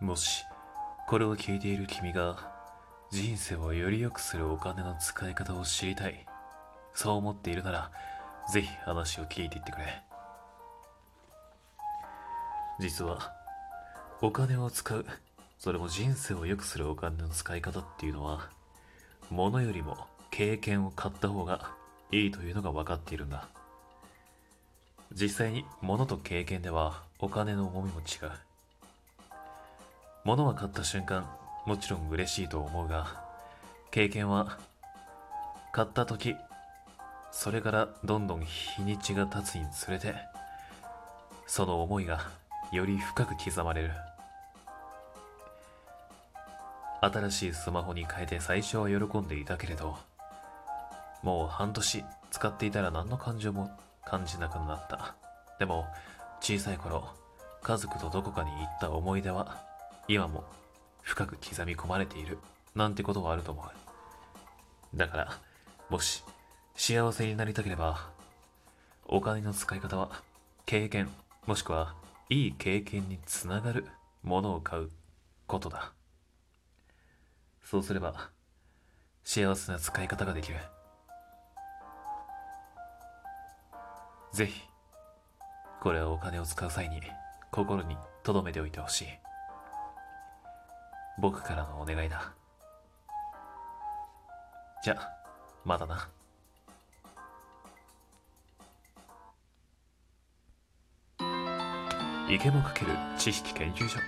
もしこれを聞いている君が人生をより良くするお金の使い方を知りたいそう思っているならぜひ話を聞いていってくれ。実はお金を使うそれも人生を良くするお金の使い方っていうのは物よりも経験を買った方がいいというのが分かっているんだ。実際に物と経験ではお金の重みも違う。物は買った瞬間もちろん嬉しいと思うが経験は買った時それからどんどん日にちが経つにつれてその思いがより深く刻まれる。新しいスマホに変えて最初は喜んでいたけれどもう半年使っていたら何の感情も感じなくなった。でも小さい頃家族とどこかに行った思い出は今も深く刻み込まれているなんてことはあると思う。だからもし幸せになりたければお金の使い方は経験もしくはいい経験につながるものを買うことだ。そうすれば幸せな使い方ができる。ぜひこれはお金を使う際に心に留めておいてほしい。僕からのお願いだ。じゃまだな。池もかける知識研究所。